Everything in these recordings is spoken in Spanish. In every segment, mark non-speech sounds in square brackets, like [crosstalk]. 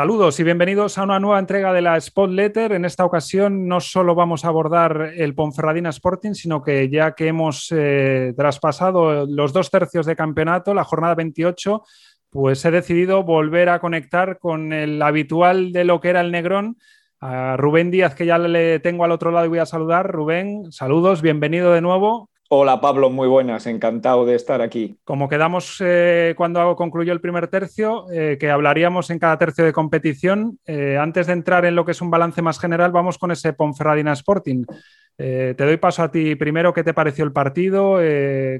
Saludos y bienvenidos a una nueva entrega de la Spot Letter. En esta ocasión no solo vamos a abordar el Ponferradina Sporting, sino que ya que hemos eh, traspasado los dos tercios de campeonato, la jornada 28, pues he decidido volver a conectar con el habitual de lo que era el Negrón, a Rubén Díaz, que ya le tengo al otro lado y voy a saludar. Rubén, saludos, bienvenido de nuevo. Hola Pablo, muy buenas, encantado de estar aquí. Como quedamos eh, cuando concluyó el primer tercio, eh, que hablaríamos en cada tercio de competición, eh, antes de entrar en lo que es un balance más general, vamos con ese Ponferradina Sporting. Te doy paso a ti primero, ¿qué te pareció el partido?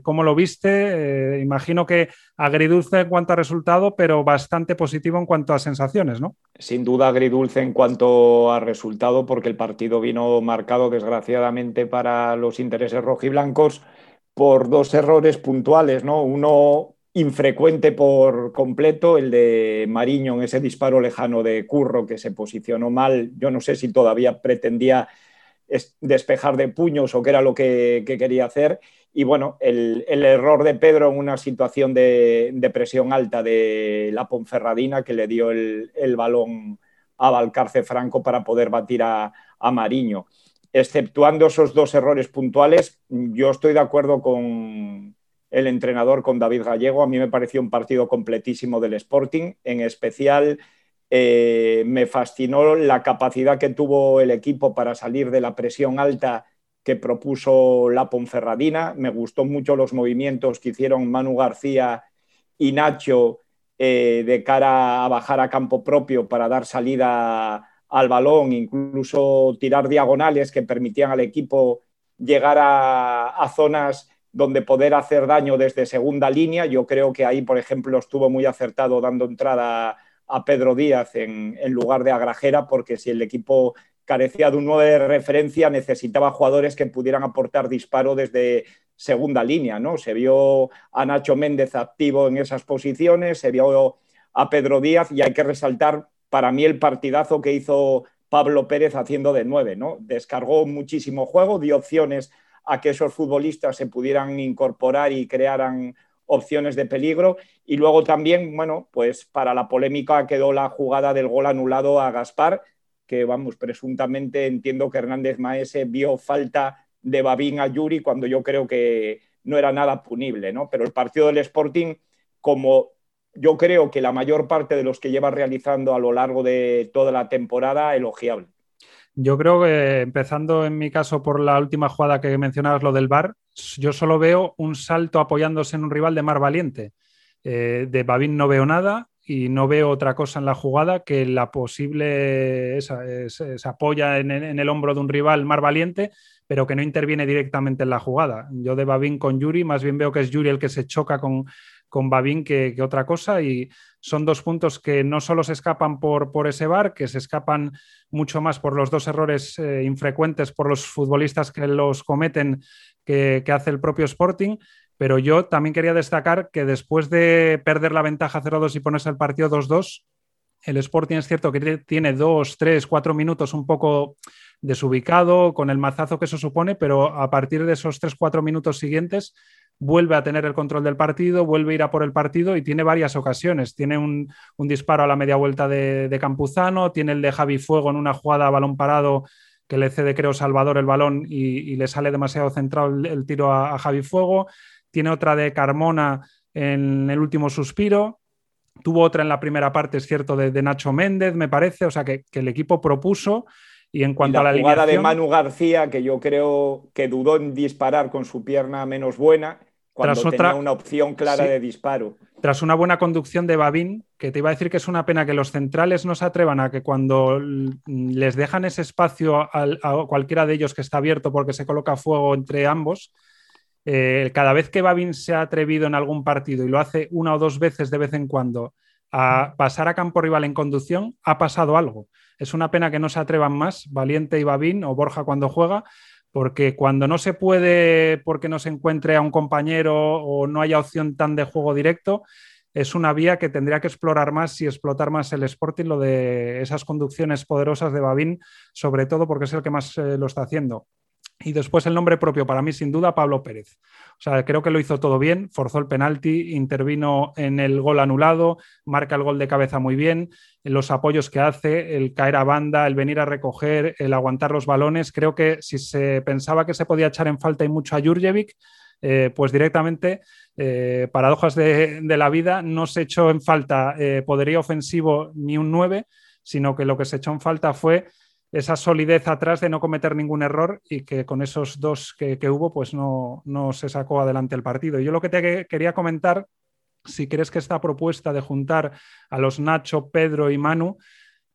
¿Cómo lo viste? imagino que agridulce en cuanto a resultado, pero bastante positivo en cuanto a sensaciones, ¿no? Sin duda agridulce en cuanto a resultado, porque el partido vino marcado desgraciadamente para los intereses rojiblancos por dos errores puntuales, ¿no? Uno infrecuente por completo, el de Mariño en ese disparo lejano de Curro que se posicionó mal. Yo no sé si todavía pretendía despejar de puños o qué era lo que, quería hacer. Y bueno, el, error de Pedro en una situación de, presión alta de la Ponferradina que le dio el, balón a Valcarce Franco para poder batir a, a Mariño exceptuando esos dos errores puntuales, yo estoy de acuerdo con el entrenador, con David Gallego. A mí me pareció un partido completísimo del Sporting. En especial, eh, me fascinó la capacidad que tuvo el equipo para salir de la presión alta que propuso la Ponferradina. Me gustó mucho los movimientos que hicieron Manu García y Nacho eh, de cara a bajar a campo propio para dar salida al balón, incluso tirar diagonales que permitían al equipo llegar a, zonas donde poder hacer daño desde segunda línea. Yo creo que ahí, por ejemplo, estuvo muy acertado dando entrada a Pedro Díaz en, lugar de a Grajera, porque si el equipo carecía de un 9 de referencia, necesitaba jugadores que pudieran aportar disparo desde segunda línea. ¿no? Se vio a Nacho Méndez activo en esas posiciones, se vio a Pedro Díaz y hay que resaltar para mí el partidazo que hizo Pablo Pérez haciendo de nueve, ¿no? Descargó muchísimo juego, dio opciones a que esos futbolistas se pudieran incorporar y crearan opciones de peligro. Y luego también, bueno, pues para la polémica quedó la jugada del gol anulado a Gaspar, que vamos, presuntamente entiendo que Hernández Maese vio falta de Babín a Yuri cuando yo creo que no era nada punible, ¿no? Pero el partido del Sporting, como yo creo que la mayor parte de los que lleva realizando a lo largo de toda la temporada, elogiable. Yo creo que empezando en mi caso por la última jugada que mencionabas, lo del bar, yo solo veo un salto apoyándose en un rival de Mar Valiente. Eh, de Babín no veo nada y no veo otra cosa en la jugada que la posible se apoya en, en, el hombro de un rival Mar Valiente, pero que no interviene directamente en la jugada. Yo de Babín con Yuri, más bien veo que es Yuri el que se choca con, con Babín que, otra cosa. Y son dos puntos que no solo se escapan por, ese bar, que se escapan mucho más por los dos errores eh, infrecuentes por los futbolistas que los cometen que, hace el propio Sporting, pero yo también quería destacar que después de perder la ventaja 0-2 y ponerse el partido 2-2, el Sporting es cierto que tiene dos, tres, cuatro minutos un poco desubicado con el mazazo que eso supone, pero a partir de esos tres, cuatro minutos siguientes vuelve a tener el control del partido, vuelve a ir a por el partido y tiene varias ocasiones. Tiene un, disparo a la media vuelta de, Campuzano, tiene el de Javi Fuego en una jugada a balón parado que le cede, creo, Salvador el balón y, le sale demasiado centrado el, tiro a, Javi Fuego. Tiene otra de Carmona en el último suspiro. Tuvo otra en la primera parte, es cierto, de, Nacho Méndez, me parece. O sea, que, el equipo propuso. Y en cuanto a la jugada de Manu García, que yo creo que dudó en disparar con su pierna menos buena, cuando tras tenía una opción clara de disparo. Tras una buena conducción de Babín, que te iba a decir que es una pena que los centrales no se atrevan a que cuando les dejan ese espacio a, cualquiera de ellos que está abierto porque se coloca fuego entre ambos, eh, cada vez que Babín se ha atrevido en algún partido y lo hace una o dos veces de vez en cuando a pasar a campo rival en conducción, ha pasado algo. Es una pena que no se atrevan más, Valiente y Babín o Borja cuando juega, porque cuando no se puede porque no se encuentre a un compañero o no haya opción tan de juego directo, es una vía que tendría que explorar más y explotar más el Sporting, lo de esas conducciones poderosas de Babín, sobre todo porque es el que más eh, lo está haciendo. Y después el nombre propio para mí, sin duda, Pablo Pérez. O sea, creo que lo hizo todo bien, forzó el penalti, intervino en el gol anulado, marca el gol de cabeza muy bien, los apoyos que hace, el caer a banda, el venir a recoger, el aguantar los balones. Creo que si se pensaba que se podía echar en falta y mucho a Jurjevic, eh, pues directamente, eh, paradojas de, la vida, no se echó en falta eh, poderío ofensivo ni un 9, sino que lo que se echó en falta fue esa solidez atrás de no cometer ningún error y que con esos dos que, hubo, pues no, no, se sacó adelante el partido. Yo lo que te quería comentar, si crees que esta propuesta de juntar a los Nacho, Pedro y Manu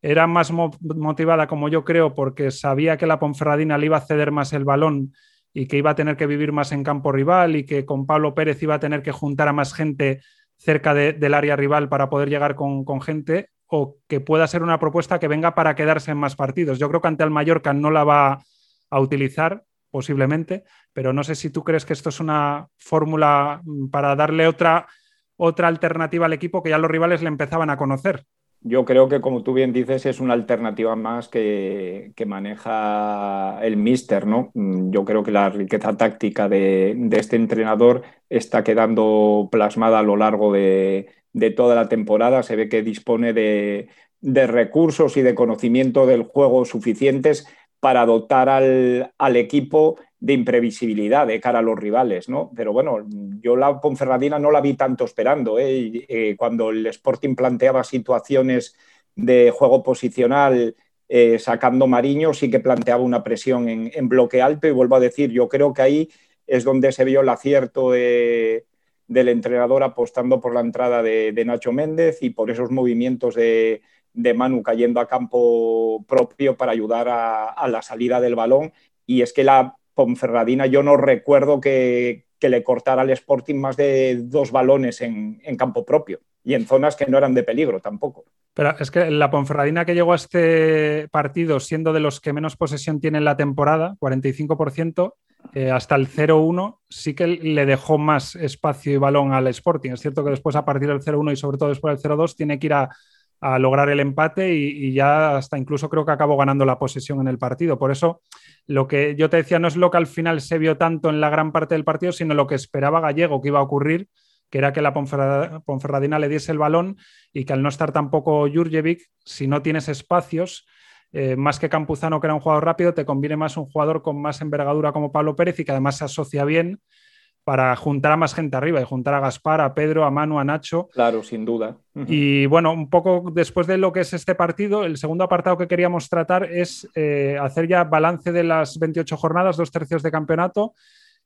era más motivada, como yo creo, porque sabía que la Ponferradina le iba a ceder más el balón y que iba a tener que vivir más en campo rival y que con Pablo Pérez iba a tener que juntar a más gente cerca del área rival para poder llegar con, con gente, o que pueda ser una propuesta que venga para quedarse en más partidos. Yo creo que ante el Mallorca no la va a utilizar posiblemente, pero no sé si tú crees que esto es una fórmula mm, para darle otra, otra alternativa al equipo que ya los rivales le empezaban a conocer. Yo creo que, como tú bien dices, es una alternativa más que, maneja el Mister, ¿no? Mm, yo creo que la riqueza táctica de, este entrenador está quedando plasmada a lo largo de, de toda la temporada. Se ve que dispone de, recursos y de conocimiento del juego suficientes para dotar al, equipo de imprevisibilidad de cara a los rivales, ¿no? Pero bueno, yo la Ponferradina no la vi tanto esperando. ¿eh? Eh, cuando el Sporting planteaba situaciones de juego posicional eh, sacando Mariño, sí que planteaba una presión en, en, bloque alto y vuelvo a decir, yo creo que ahí es donde se vio el acierto de, del entrenador apostando por la entrada de, Nacho Méndez y por esos movimientos de, Manu cayendo a campo propio para ayudar a, la salida del balón. Y es que la Ponferradina yo no recuerdo que, le cortara al Sporting más de dos balones en, campo propio y en zonas que no eran de peligro tampoco. Pero es que la Ponferradina que llegó a este partido siendo de los que menos posesión tiene en la temporada, 45%, eh, hasta el 0-1 sí que le dejó más espacio y balón al Sporting. Es cierto que después a partir del 0-1 y sobre todo después del 0-2 tiene que ir a, lograr el empate y, ya hasta incluso creo que acabó ganando la posesión en el partido. Por eso lo que yo te decía no es lo que al final se vio tanto en la gran parte del partido, sino lo que esperaba Gallego que iba a ocurrir, que era que la Ponferradina le diese el balón y que al no estar tampoco Jurjevic, si no tienes espacios, eh, más que Campuzano, que era un jugador rápido, te conviene más un jugador con más envergadura como Pablo Pérez y que además se asocia bien para juntar a más gente arriba y juntar a Gaspar, a Pedro, a Manu, a Nacho. Claro, sin duda. Y bueno, un poco después de lo que es este partido, el segundo apartado que queríamos tratar es eh, hacer ya balance de las 28 jornadas, dos tercios de campeonato,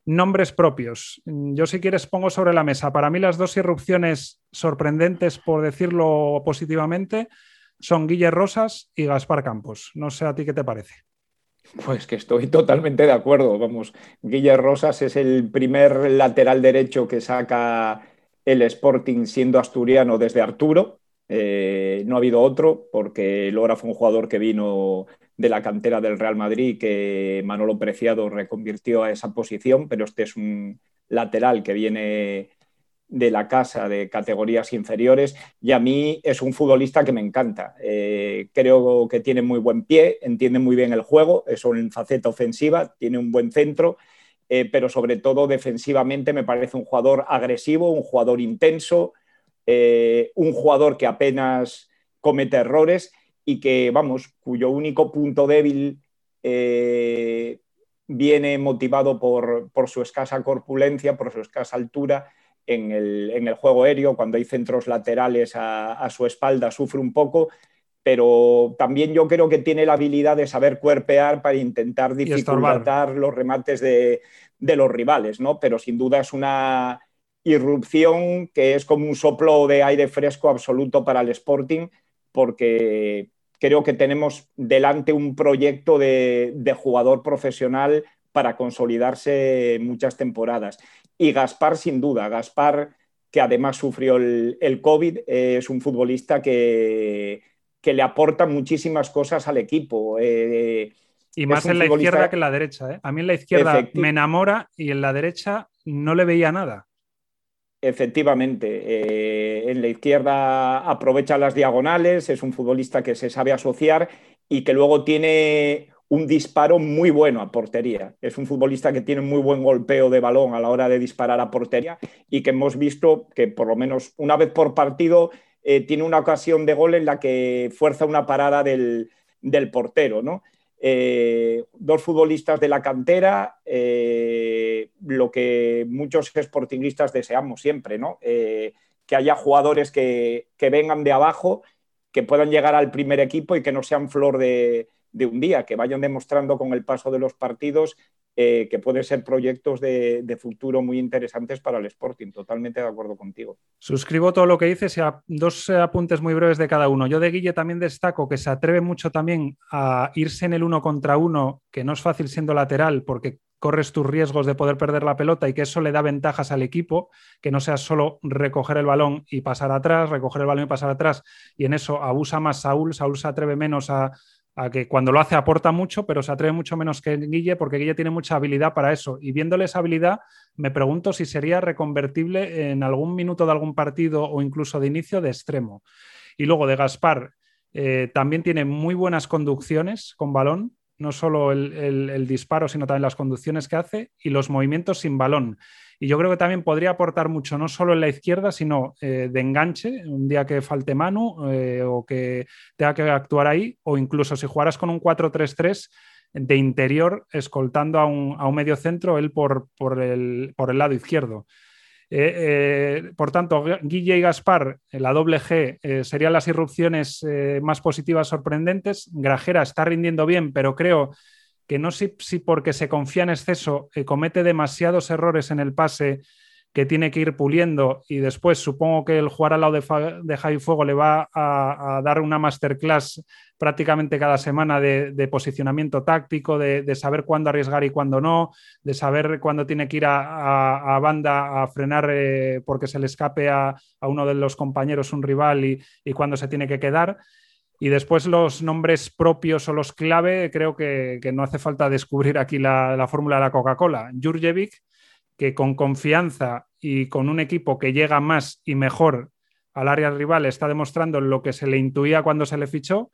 nombres propios. Yo si quieres pongo sobre la mesa, para mí las dos irrupciones sorprendentes, por decirlo positivamente, son Guille Rosas y Gaspar Campos. No sé a ti qué te parece. Pues que estoy totalmente de acuerdo. Vamos, Guille Rosas es el primer lateral derecho que saca el Sporting siendo asturiano desde Arturo. Eh, no ha habido otro, porque Lora fue un jugador que vino de la cantera del Real Madrid, que Manolo Preciado reconvirtió a esa posición, pero este es un lateral que viene de la casa de categorías inferiores y a mí es un futbolista que me encanta. Eh, creo que tiene muy buen pie, entiende muy bien el juego, es en faceta ofensiva, tiene un buen centro, eh, pero sobre todo defensivamente me parece un jugador agresivo, un jugador intenso, eh, un jugador que apenas comete errores y que, vamos, cuyo único punto débil viene motivado por, por su escasa corpulencia, por su escasa altura en el, juego aéreo, cuando hay centros laterales a, su espalda, sufre un poco, pero también yo creo que tiene la habilidad de saber cuerpear para intentar dificultar los remates de, los rivales, ¿no? Pero sin duda es una irrupción que es como un soplo de aire fresco absoluto para el Sporting, porque creo que tenemos delante un proyecto de, de jugador profesional para consolidarse muchas temporadas. Y Gaspar, sin duda, Gaspar, que además sufrió el, COVID, es un futbolista que, que, le aporta muchísimas cosas al equipo. Eh, y más en la izquierda que en la derecha. ¿eh? A mí en la izquierda me enamora y en la derecha no le veía nada. Efectivamente, eh, en la izquierda aprovecha las diagonales, es un futbolista que se sabe asociar y que luego tiene un disparo muy bueno a portería. Es un futbolista que tiene muy buen golpeo de balón a la hora de disparar a portería y que hemos visto que por lo menos una vez por partido eh, tiene una ocasión de gol en la que fuerza una parada del, portero. ¿no? Eh, dos futbolistas de la cantera, eh, lo que muchos sportingistas deseamos siempre, ¿no? que haya jugadores que, que vengan de abajo, que puedan llegar al primer equipo y que no sean flor de, de un día, que vayan demostrando con el paso de los partidos eh, que pueden ser proyectos de, futuro muy interesantes para el Sporting. Totalmente de acuerdo contigo. Suscribo todo lo que dices y dos apuntes muy breves de cada uno. Yo de Guille también destaco que se atreve mucho también a irse en el uno contra uno, que no es fácil siendo lateral porque corres tus riesgos de poder perder la pelota y que eso le da ventajas al equipo, que no sea solo recoger el balón y pasar atrás, recoger el balón y pasar atrás, y en eso abusa más Saúl, Saúl se atreve menos a, a que cuando lo hace aporta mucho, pero se atreve mucho menos que Guille porque Guille tiene mucha habilidad para eso. Y viéndole esa habilidad, me pregunto si sería reconvertible en algún minuto de algún partido o incluso de inicio de extremo. Y luego de Gaspar, eh, también tiene muy buenas conducciones con balón, no solo el, disparo, sino también las conducciones que hace y los movimientos sin balón. Y yo creo que también podría aportar mucho, no solo en la izquierda, sino eh, de enganche, un día que falte Manu eh, o que tenga que actuar ahí, o incluso si jugaras con un 4-3-3 de interior, escoltando a un, medio centro, él por, por, el, lado izquierdo. Eh, por tanto, Guille y Gaspar, la doble G, serían las irrupciones más positivas, sorprendentes. Grajera está rindiendo bien, pero creo que no sé si porque se confía en exceso eh, comete demasiados errores en el pase que tiene que ir puliendo y después supongo que el jugar al lado de, Javi Fuego le va a, dar una masterclass prácticamente cada semana de, posicionamiento táctico, de, saber cuándo arriesgar y cuándo no, de saber cuándo tiene que ir a, banda a frenar eh, porque se le escape a, uno de los compañeros un rival y, y cuándo se tiene que quedar. Y después los nombres propios o los clave, creo que, no hace falta descubrir aquí la, fórmula de la Coca-Cola. Jurjevic, que con confianza y con un equipo que llega más y mejor al área rival está demostrando lo que se le intuía cuando se le fichó.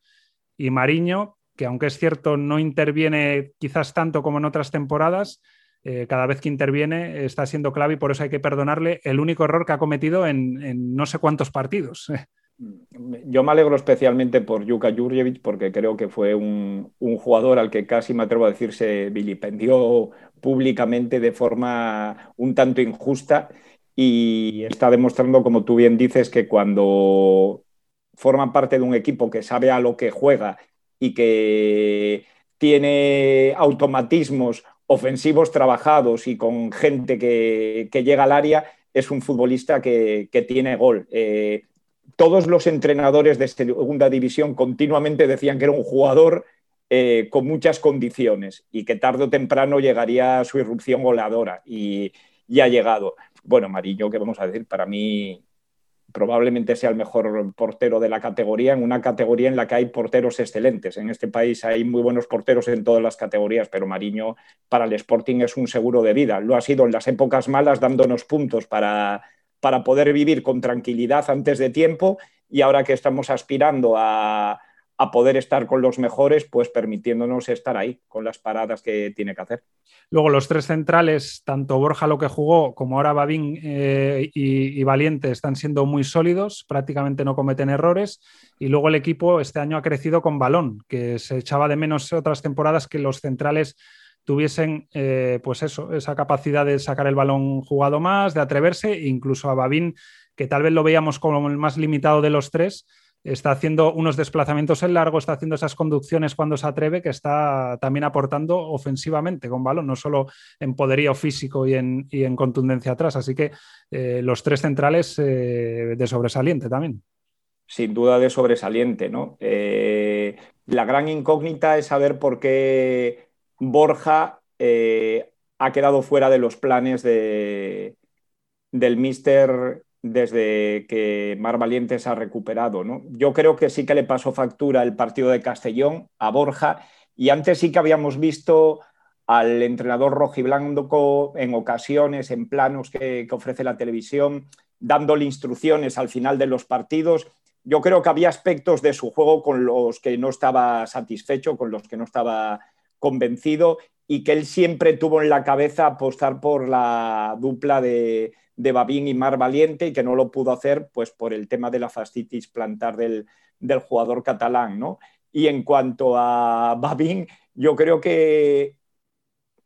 Y Mariño, que aunque es cierto no interviene quizás tanto como en otras temporadas, eh, cada vez que interviene está siendo clave y por eso hay que perdonarle el único error que ha cometido en, en no sé cuántos partidos. [laughs] Yo me alegro especialmente por Yuka Jurjevic porque creo que fue un, jugador al que casi me atrevo a decir se vilipendió públicamente de forma un tanto injusta y está demostrando, como tú bien dices, que cuando forman parte de un equipo que sabe a lo que juega y que tiene automatismos ofensivos trabajados y con gente que, llega al área, es un futbolista que, tiene gol. Eh, todos los entrenadores de segunda división continuamente decían que era un jugador eh, con muchas condiciones y que tarde o temprano llegaría su irrupción goleadora y, ya ha llegado. Bueno, Mariño, ¿qué vamos a decir? Para mí probablemente sea el mejor portero de la categoría, en una categoría en la que hay porteros excelentes. En este país hay muy buenos porteros en todas las categorías, pero Mariño para el Sporting es un seguro de vida. Lo ha sido en las épocas malas dándonos puntos para para poder vivir con tranquilidad antes de tiempo y ahora que estamos aspirando a, poder estar con los mejores, pues permitiéndonos estar ahí con las paradas que tiene que hacer. Luego los tres centrales, tanto Borja lo que jugó como ahora Babín eh, y, Valiente están siendo muy sólidos, prácticamente no cometen errores y luego el equipo este año ha crecido con balón, que se echaba de menos otras temporadas que los centrales tuviesen eh, pues eso, esa capacidad de sacar el balón jugado más, de atreverse, incluso a Babín, que tal vez lo veíamos como el más limitado de los tres, está haciendo unos desplazamientos en largo, está haciendo esas conducciones cuando se atreve, que está también aportando ofensivamente con balón, no solo en poderío físico y en, contundencia atrás. Así que eh, los tres centrales eh, de sobresaliente también. Sin duda de sobresaliente, ¿no? la gran incógnita es saber por qué Borja eh, ha quedado fuera de los planes de, del Mister desde que Mar Valiente se ha recuperado. ¿no? Yo creo que sí que le pasó factura el partido de Castellón a Borja y antes sí que habíamos visto al entrenador rojiblanco en ocasiones, en planos que, que ofrece la televisión, dándole instrucciones al final de los partidos. Yo creo que había aspectos de su juego con los que no estaba satisfecho, con los que no estaba convencido y que él siempre tuvo en la cabeza apostar por la dupla de, de Babín y Mar Valiente y que no lo pudo hacer pues por el tema de la fascitis plantar del, del jugador catalán, ¿no? Y en cuanto a Babín, yo creo que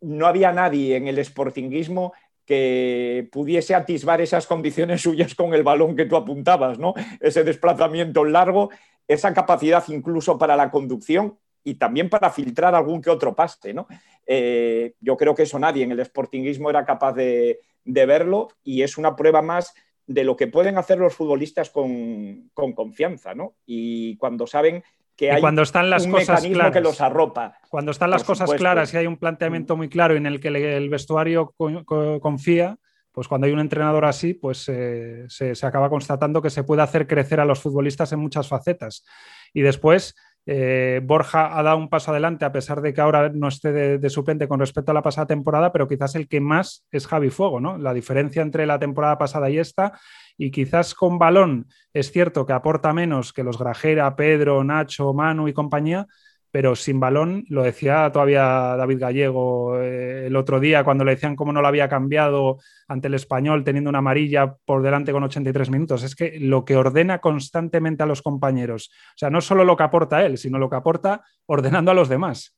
no había nadie en el sportinguismo que pudiese atisbar esas condiciones [laughs] suyas con el balón que tú apuntabas, ¿no? Ese desplazamiento largo, esa capacidad incluso para la conducción y también para filtrar algún que otro pase, ¿no? Eh, yo creo que eso nadie en el sportinguismo era capaz de, de verlo y es una prueba más de lo que pueden hacer los futbolistas con, confianza, ¿no? Y cuando saben que hay cuando están las un cosas mecanismo claras, que los arropa. Cuando están las cosas supuesto. claras y hay un planteamiento muy claro en el que el vestuario co co confía, pues cuando hay un entrenador así, pues eh, se, se, acaba constatando que se puede hacer crecer a los futbolistas en muchas facetas. Y después, eh, Borja ha dado un paso adelante, a pesar de que ahora no esté de, de, suplente con respecto a la pasada temporada, pero quizás el que más es Javi Fuego, ¿no? La diferencia entre la temporada pasada y esta, y quizás con balón es cierto que aporta menos que los Grajera, Pedro, Nacho, Manu y compañía, pero sin balón, lo decía todavía David Gallego eh, el otro día cuando le decían cómo no lo había cambiado ante el español teniendo una amarilla por delante con 83 minutos. Es que lo que ordena constantemente a los compañeros, o sea, no solo lo que aporta él, sino lo que aporta ordenando a los demás.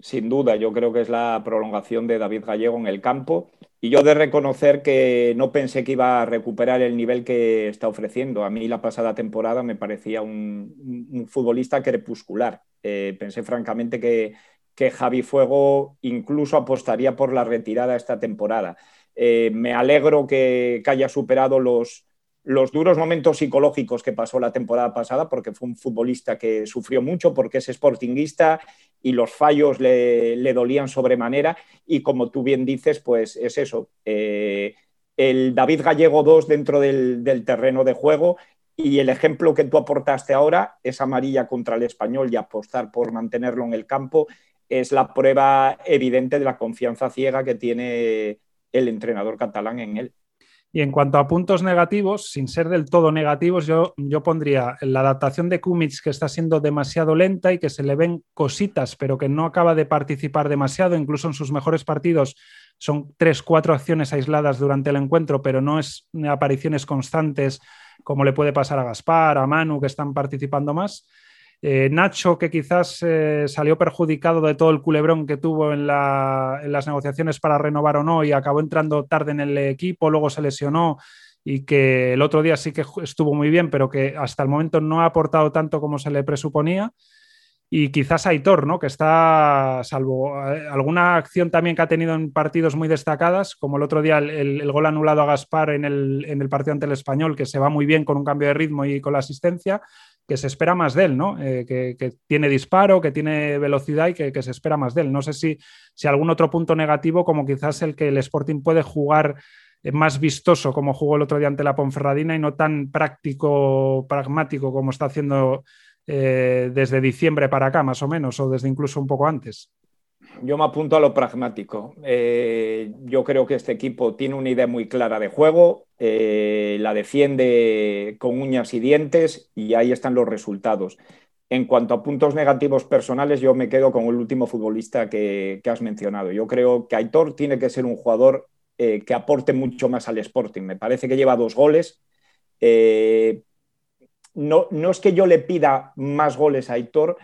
Sin duda, yo creo que es la prolongación de David Gallego en el campo y yo de reconocer que no pensé que iba a recuperar el nivel que está ofreciendo. A mí la pasada temporada me parecía un, futbolista crepuscular. Eh, pensé francamente que, que, Javi Fuego incluso apostaría por la retirada esta temporada. Eh, me alegro que, que haya superado los, los, duros momentos psicológicos que pasó la temporada pasada, porque fue un futbolista que sufrió mucho, porque es sportinguista y los fallos le, dolían sobremanera. Y como tú bien dices, pues es eso. Eh, el David Gallego 2 dentro del, del terreno de juego y el ejemplo que tú aportaste ahora, esa amarilla contra el español y apostar por mantenerlo en el campo, es la prueba evidente de la confianza ciega que tiene el entrenador catalán en él. Y en cuanto a puntos negativos, sin ser del todo negativos, yo, yo pondría la adaptación de Kumic que está siendo demasiado lenta y que se le ven cositas, pero que no acaba de participar demasiado, incluso en sus mejores partidos son tres, cuatro acciones aisladas durante el encuentro, pero no es apariciones constantes como le puede pasar a Gaspar, a Manu, que están participando más. Eh, Nacho, que quizás eh, salió perjudicado de todo el culebrón que tuvo en, la, en, las negociaciones para renovar o no y acabó entrando tarde en el equipo, luego se lesionó y que el otro día sí que estuvo muy bien, pero que hasta el momento no ha aportado tanto como se le presuponía. Y quizás Aitor, ¿no? que está, salvo eh, alguna acción también que ha tenido en partidos muy destacadas, como el otro día el, gol anulado a Gaspar en el, partido ante el español, que se va muy bien con un cambio de ritmo y con la asistencia, que se espera más de él, ¿no? Eh, que, tiene disparo, que tiene velocidad y que, que, se espera más de él. No sé si, si algún otro punto negativo, como quizás el que el Sporting puede jugar eh, más vistoso como jugó el otro día ante la Ponferradina y no tan práctico, pragmático como está haciendo eh, desde diciembre para acá, más o menos, o desde incluso un poco antes? Yo me apunto a lo pragmático. Eh, yo creo que este equipo tiene una idea muy clara de juego, eh, la defiende con uñas y dientes y ahí están los resultados. En cuanto a puntos negativos personales, yo me quedo con el último futbolista que, has mencionado. Yo creo que Aitor tiene que ser un jugador eh, que aporte mucho más al Sporting. Me parece que lleva dos goles, no, no es que yo le pida más goles a Aitor,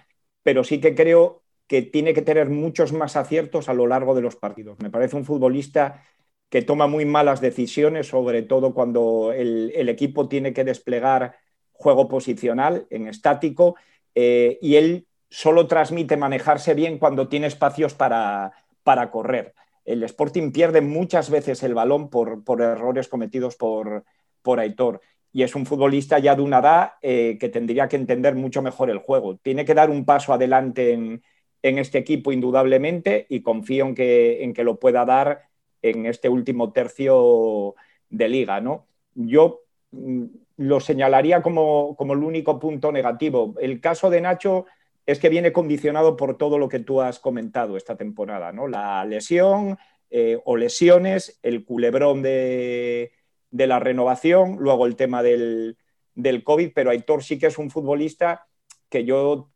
pero sí que creo que tiene que tener muchos más aciertos a lo largo de los partidos. Me parece un futbolista que toma muy malas decisiones, sobre todo cuando el, equipo tiene que desplegar juego posicional en estático eh, y él solo transmite manejarse bien cuando tiene espacios para, para correr. El Sporting pierde muchas veces el balón por, por errores cometidos por, por Aitor y es un futbolista ya de una edad eh, que tendría que entender mucho mejor el juego. Tiene que dar un paso adelante en, en este equipo indudablemente y confío en que, en que, lo pueda dar en este último tercio de liga. ¿no? Yo mm, lo señalaría como, como el único punto negativo. El caso de Nacho es que viene condicionado por todo lo que tú has comentado esta temporada, ¿no? La lesión eh, o lesiones, el culebrón de, de la renovación, luego el tema del, del, COVID, pero Aitor sí que es un futbolista que yo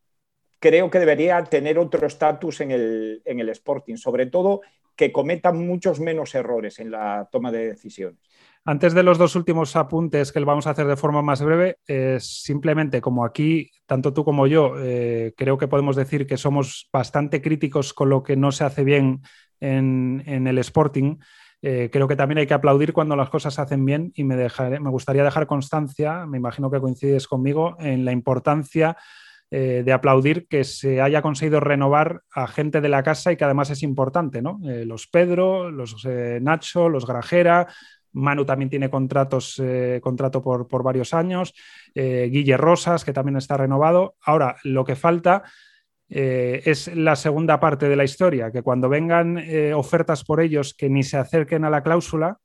creo que debería tener otro estatus en el, en el Sporting, sobre todo que cometa muchos menos errores en la toma de decisiones. Antes de los dos últimos apuntes que vamos a hacer de forma más breve, simplemente como aquí, tanto tú como yo, eh, creo que podemos decir que somos bastante críticos con lo que no se hace bien en, el Sporting. Eh, creo que también hay que aplaudir cuando las cosas se hacen bien y me, me gustaría dejar constancia, me imagino que coincides conmigo, en la importancia eh, de aplaudir que se haya conseguido renovar a gente de la casa y que además es importante, ¿no? los Pedro, los Nacho, los Grajera, Manu también tiene contratos, eh, contrato por, varios años. Eh, Guille Rosas, que también está renovado. Ahora, lo que falta eh, es la segunda parte de la historia, que cuando vengan ofertas por ellos que ni se acerquen a la cláusula,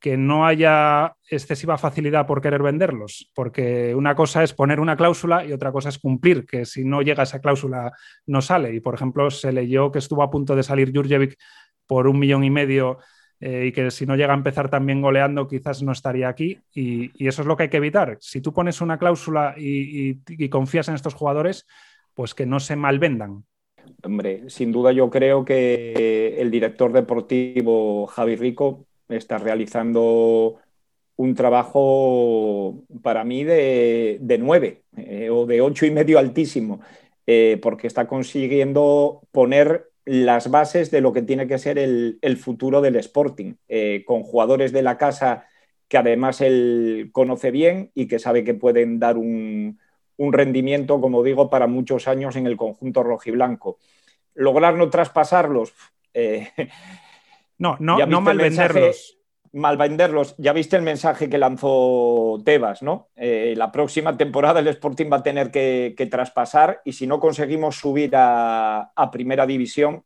que no haya excesiva facilidad por querer venderlos, porque una cosa es poner una cláusula y otra cosa es cumplir, que si no llega esa cláusula no sale. Y por ejemplo, se leyó que estuvo a punto de salir Jurjevic por un millón y medio eh, y que si no llega a empezar también goleando quizás no estaría aquí y, eso es lo que hay que evitar. Si tú pones una cláusula y, confías en estos jugadores, pues que no se malvendan. Hombre, sin duda yo creo que el director deportivo Javi Rico está realizando un trabajo para mí de, nueve eh, o de ocho y medio altísimo, eh, porque está consiguiendo poner las bases de lo que tiene que ser el, futuro del Sporting, eh, con jugadores de la casa que además él conoce bien y que sabe que pueden dar un, rendimiento, como digo, para muchos años en el conjunto rojiblanco. Lograr no traspasarlos. [laughs] No, no, no malvenderlos mal venderlos. Ya viste el mensaje que lanzó Tebas, ¿no? Eh, la próxima temporada el Sporting va a tener que, traspasar y si no conseguimos subir a, primera división,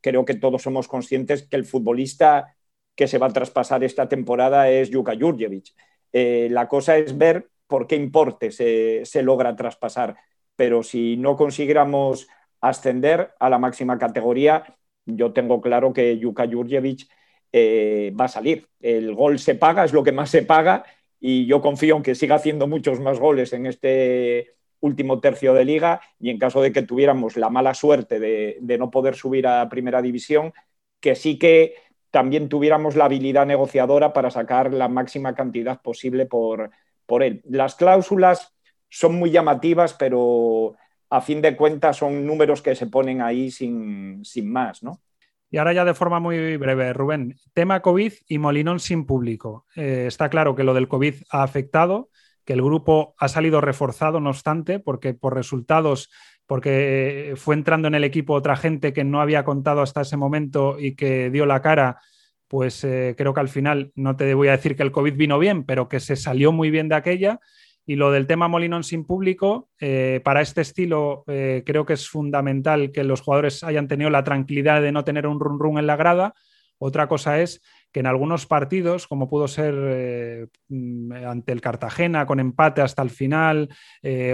creo que todos somos conscientes que el futbolista que se va a traspasar esta temporada es Juka Jurjevic. Eh, la cosa es ver por qué importe se, logra traspasar, pero si no consiguiéramos ascender a la máxima categoría, yo tengo claro que Juka Jurjevic eh, va a salir. El gol se paga, es lo que más se paga y yo confío en que siga haciendo muchos más goles en este último tercio de liga y en caso de que tuviéramos la mala suerte de, no poder subir a primera división, que sí que también tuviéramos la habilidad negociadora para sacar la máxima cantidad posible por, por él. Las cláusulas son muy llamativas, pero a fin de cuentas son números que se ponen ahí sin, sin más, ¿no? Y ahora ya de forma muy breve, Rubén, tema COVID y Molinón sin público. Eh, está claro que lo del COVID ha afectado, que el grupo ha salido reforzado, no obstante, porque por resultados, porque fue entrando en el equipo otra gente que no había contado hasta ese momento y que dio la cara, pues eh, creo que al final, no te voy a decir que el COVID vino bien, pero que se salió muy bien de aquella y lo del tema Molinón sin público, eh, para este estilo eh, creo que es fundamental que los jugadores hayan tenido la tranquilidad de no tener un run run en la grada. Otra cosa es que en algunos partidos, como pudo ser eh, mm, ante el Cartagena con empate hasta el final,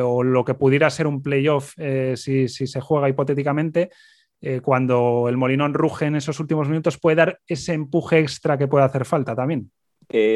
o lo que pudiera ser un playoff si, si, se juega hipotéticamente, cuando el Molinón ruge en esos últimos minutos puede dar ese empuje extra que puede hacer falta también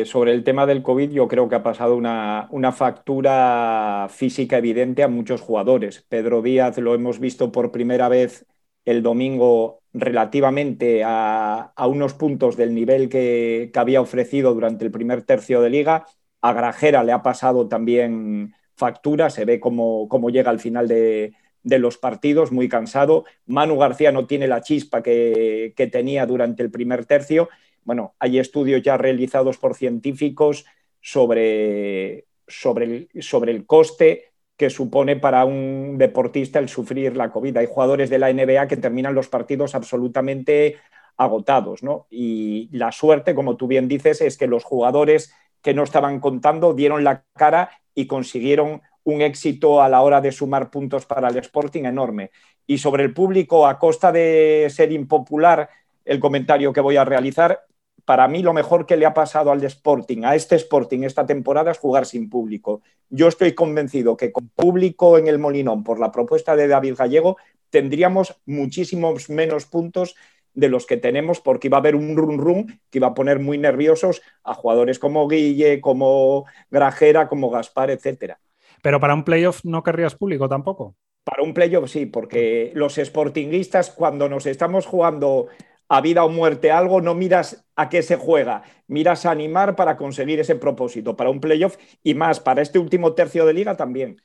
sobre el tema del COVID yo creo que ha pasado una, factura física evidente a muchos jugadores. Pedro Díaz lo hemos visto por primera vez el domingo relativamente a, unos puntos del nivel que, había ofrecido durante el primer tercio de liga. A Grajera le ha pasado también factura, se ve cómo, llega al final de, los partidos, muy cansado. Manu García no tiene la chispa que, que tenía durante el primer tercio bueno, hay estudios ya realizados por científicos sobre, sobre, el, sobre el coste que supone para un deportista el sufrir la COVID. Hay jugadores de la NBA que terminan los partidos absolutamente agotados, ¿no? Y la suerte, como tú bien dices, es que los jugadores que no estaban contando dieron la cara y consiguieron un éxito a la hora de sumar puntos para el Sporting enorme. Y sobre el público, a costa de ser impopular, el comentario que voy a realizar, para mí lo mejor que le ha pasado al Sporting, a este Sporting esta temporada es jugar sin público. Yo estoy convencido que con público en el Molinón, por la propuesta de David Gallego, tendríamos muchísimos menos puntos de los que tenemos porque iba a haber un run run que iba a poner muy nerviosos a jugadores como Guille, como Grajera, como Gaspar, etcétera. Pero para un playoff no querrías público tampoco. Para un playoff sí, porque los sportinguistas cuando nos estamos jugando a vida o muerte algo, no miras a qué se juega, miras a animar para conseguir ese propósito, para un playoff y más, para este último tercio de liga también.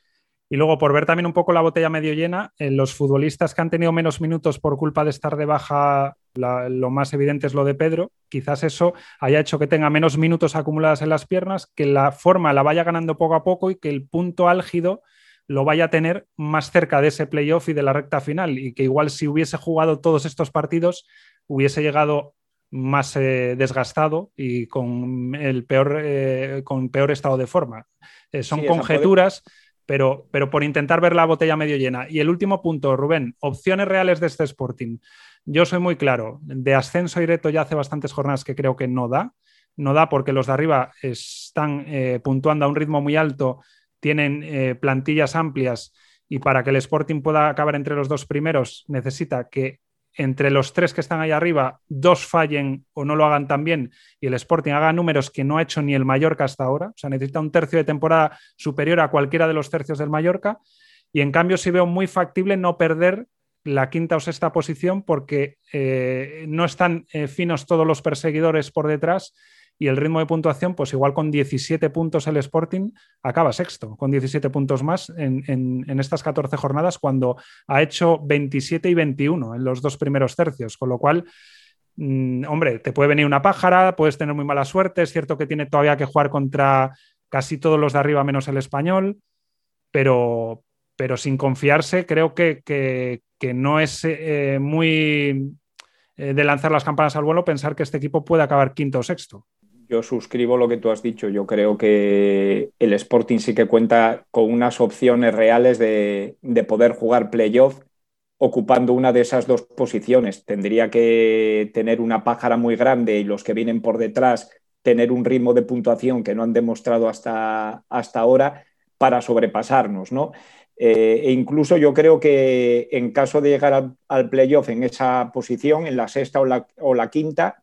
Y luego, por ver también un poco la botella medio llena, en los futbolistas que han tenido menos minutos por culpa de estar de baja, lo más evidente es lo de Pedro. Quizás eso haya hecho que tenga menos minutos acumuladas en las piernas, que la forma la vaya ganando poco a poco y que el punto álgido lo vaya a tener más cerca de ese playoff y de la recta final. Y que igual si hubiese jugado todos estos partidos, hubiese llegado más eh, desgastado y con el peor, eh, con peor estado de forma. Eh, son conjeturas pero, pero por intentar ver la botella medio llena. Y el último punto, Rubén, opciones reales de este Sporting. Yo soy muy claro, de ascenso directo ya hace bastantes jornadas que creo que no da. No da porque los de arriba están puntuando a un ritmo muy alto, tienen plantillas amplias y para que el Sporting pueda acabar entre los dos primeros necesita que entre los tres que están ahí arriba, dos fallen o no lo hagan tan bien y el Sporting haga números que no ha hecho ni el Mallorca hasta ahora. O sea, necesita un tercio de temporada superior a cualquiera de los tercios del Mallorca. Y en cambio, sí veo muy factible no perder la quinta o sexta posición porque eh, no están eh, finos todos los perseguidores por detrás y el ritmo de puntuación, pues igual con 17 puntos el Sporting acaba sexto, con 17 puntos más en, estas 14 jornadas, cuando ha hecho 27 y 21 en los dos primeros tercios, con lo cual... Mm, hombre, te puede venir una pájara, puedes tener muy mala suerte, es cierto que tiene todavía que jugar contra casi todos los de arriba menos el español, pero, pero sin confiarse, creo que, no es eh, muy eh, de lanzar las campanas al vuelo pensar que este equipo puede acabar quinto o sexto. Yo suscribo lo que tú has dicho. Yo creo que el Sporting sí que cuenta con unas opciones reales de, poder jugar playoff ocupando una de esas dos posiciones. Tendría que tener una pájara muy grande y los que vienen por detrás tener un ritmo de puntuación que no han demostrado hasta, hasta ahora para sobrepasarnos, ¿no? Eh, e incluso yo creo que en caso de llegar al, al playoff en esa posición, en la sexta o la, o la quinta,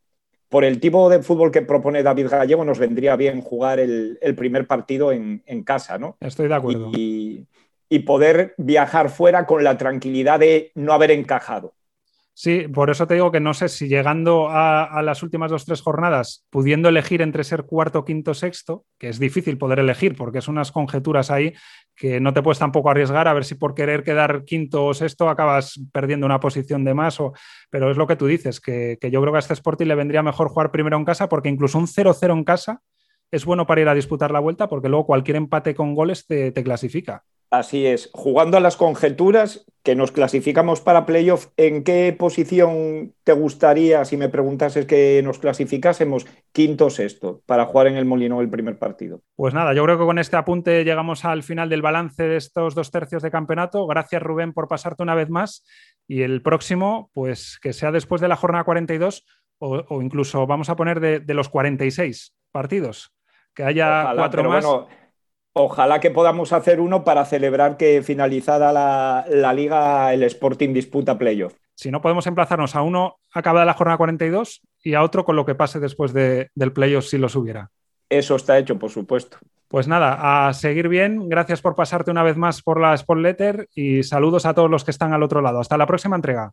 por el tipo de fútbol que propone David Gallego, nos vendría bien jugar el, primer partido en, casa, ¿no? Estoy de acuerdo. Y, poder viajar fuera con la tranquilidad de no haber encajado. Sí, por eso te digo que no sé si llegando a, las últimas dos, tres jornadas, pudiendo elegir entre ser cuarto, quinto, sexto, que es difícil poder elegir porque es unas conjeturas ahí que no te puedes tampoco arriesgar a ver si por querer quedar quinto o sexto acabas perdiendo una posición de más. O... Pero es lo que tú dices, que, yo creo que a este Sporting le vendría mejor jugar primero en casa porque incluso un 0-0 en casa es bueno para ir a disputar la vuelta porque luego cualquier empate con goles te clasifica. Así es, jugando a las conjeturas que nos clasificamos para playoff, ¿en qué posición te gustaría, si me preguntases que nos clasificásemos, quinto o sexto, para jugar en el Molino el primer partido? Pues nada, yo creo que con este apunte llegamos al final del balance de estos dos tercios de campeonato. Gracias Rubén por pasarte una vez más y el próximo, pues que sea después de la jornada 42 o, incluso vamos a poner de, los 46 partidos, que haya cuatro más. Ojalá que podamos hacer uno para celebrar que finalizada la, liga el Sporting disputa playoff. Si no, podemos emplazarnos a uno acabada la jornada 42 y a otro con lo que pase después del playoff si los hubiera. Eso está hecho, por supuesto. Pues nada, a seguir bien. Gracias por pasarte una vez más por la Spot Letter y saludos a todos los que están al otro lado. Hasta la próxima entrega.